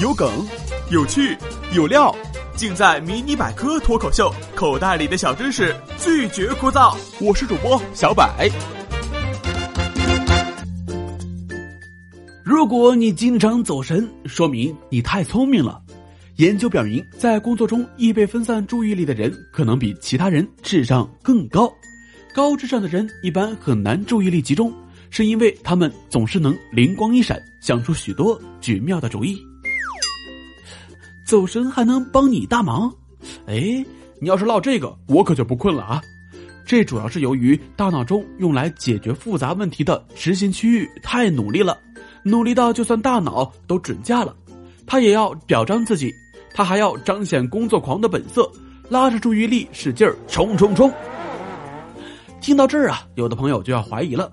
有梗，有趣，有料，尽在《迷你百科脱口秀》，口袋里的小知识拒绝枯燥。我是主播小百。如果你经常走神，说明你太聪明了。研究表明，在工作中易被分散注意力的人，可能比其他人智商更高。高智商的人一般很难注意力集中，是因为他们总是能灵光一闪，想出许多绝妙的主意。走神还能帮你大忙？哎，你要是唠这个，我可就不困了啊！这主要是由于大脑中用来解决复杂问题的执行区域太努力了，努力到就算大脑都准假了，他也要表彰自己。他还要彰显工作狂的本色，拉着注意力使劲儿冲冲冲。听到这儿啊，有的朋友就要怀疑了，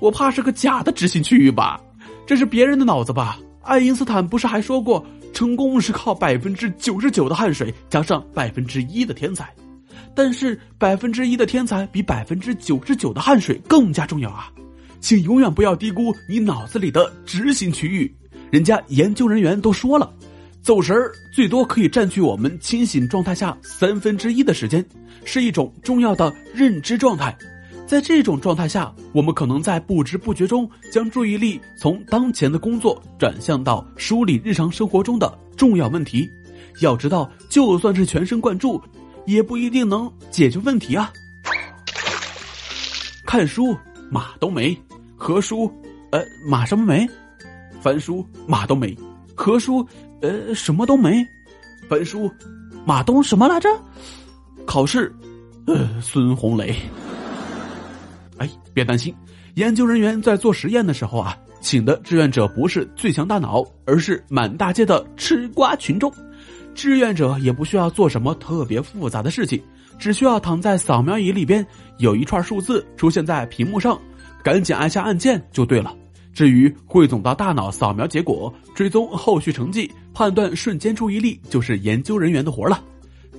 我怕是个假的执行区域吧？这是别人的脑子吧？爱因斯坦不是还说过，成功是靠百分之九十九的汗水加上百分之一的天才，但是百分之一的天才比百分之九十九的汗水更加重要啊！请永远不要低估你脑子里的执行区域，人家研究人员都说了。走神儿最多可以占据我们清醒状态下三分之一的时间，是一种重要的认知状态。在这种状态下，我们可能在不知不觉中将注意力从当前的工作转向到梳理日常生活中的重要问题。要知道，就算是全神贯注，也不一定能解决问题啊。看书马冬梅，合书，呃，马什么梅？翻书马冬梅，合书。呃，什么都没，翻书，马东什么来着？考试，呃，孙红雷。哎，别担心，研究人员在做实验的时候啊，请的志愿者不是最强大脑，而是满大街的吃瓜群众。志愿者也不需要做什么特别复杂的事情，只需要躺在扫描仪里边，有一串数字出现在屏幕上，赶紧按下按键就对了。至于汇总到大脑扫描结果、追踪后续成绩、判断瞬间注意力，就是研究人员的活了。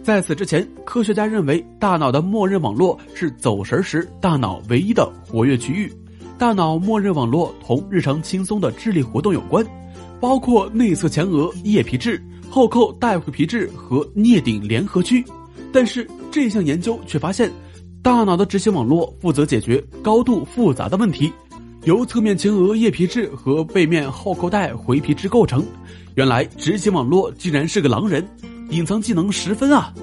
在此之前，科学家认为大脑的默认网络是走神时大脑唯一的活跃区域。大脑默认网络同日常轻松的智力活动有关，包括内侧前额叶皮质、后扣带回皮质和颞顶联合区。但是这项研究却发现，大脑的执行网络负责解决高度复杂的问题。由侧面前额叶皮质和背面后扣带回皮质构成。原来执行网络竟然是个狼人，隐藏技能十分啊！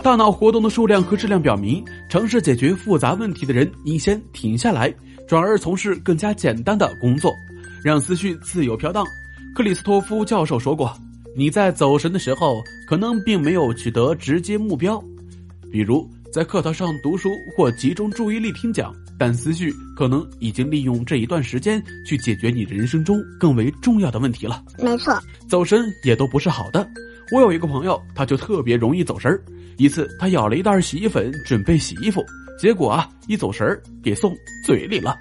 大脑活动的数量和质量表明，尝试解决复杂问题的人应先停下来，转而从事更加简单的工作，让思绪自由飘荡。克里斯托夫教授说过：“你在走神的时候，可能并没有取得直接目标，比如在课堂上读书或集中注意力听讲。”但思绪可能已经利用这一段时间去解决你人生中更为重要的问题了。没错，走神也都不是好的。我有一个朋友，他就特别容易走神儿。一次，他舀了一袋洗衣粉准备洗衣服，结果啊，一走神儿给送嘴里了。